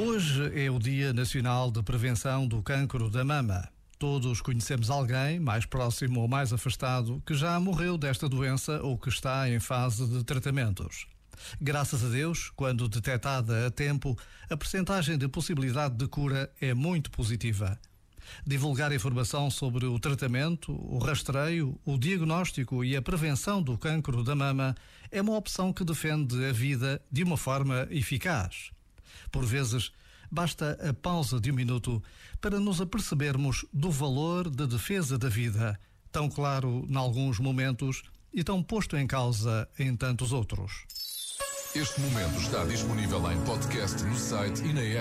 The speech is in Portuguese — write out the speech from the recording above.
Hoje é o Dia Nacional de Prevenção do Cancro da Mama. Todos conhecemos alguém, mais próximo ou mais afastado, que já morreu desta doença ou que está em fase de tratamentos. Graças a Deus, quando detectada a tempo, a percentagem de possibilidade de cura é muito positiva. Divulgar informação sobre o tratamento, o rastreio, o diagnóstico e a prevenção do cancro da mama é uma opção que defende a vida de uma forma eficaz. Por vezes, basta a pausa de um minuto para nos apercebermos do valor da defesa da vida, tão claro em alguns momentos e tão posto em causa em tantos outros. Este momento está disponível em podcast no site e na app.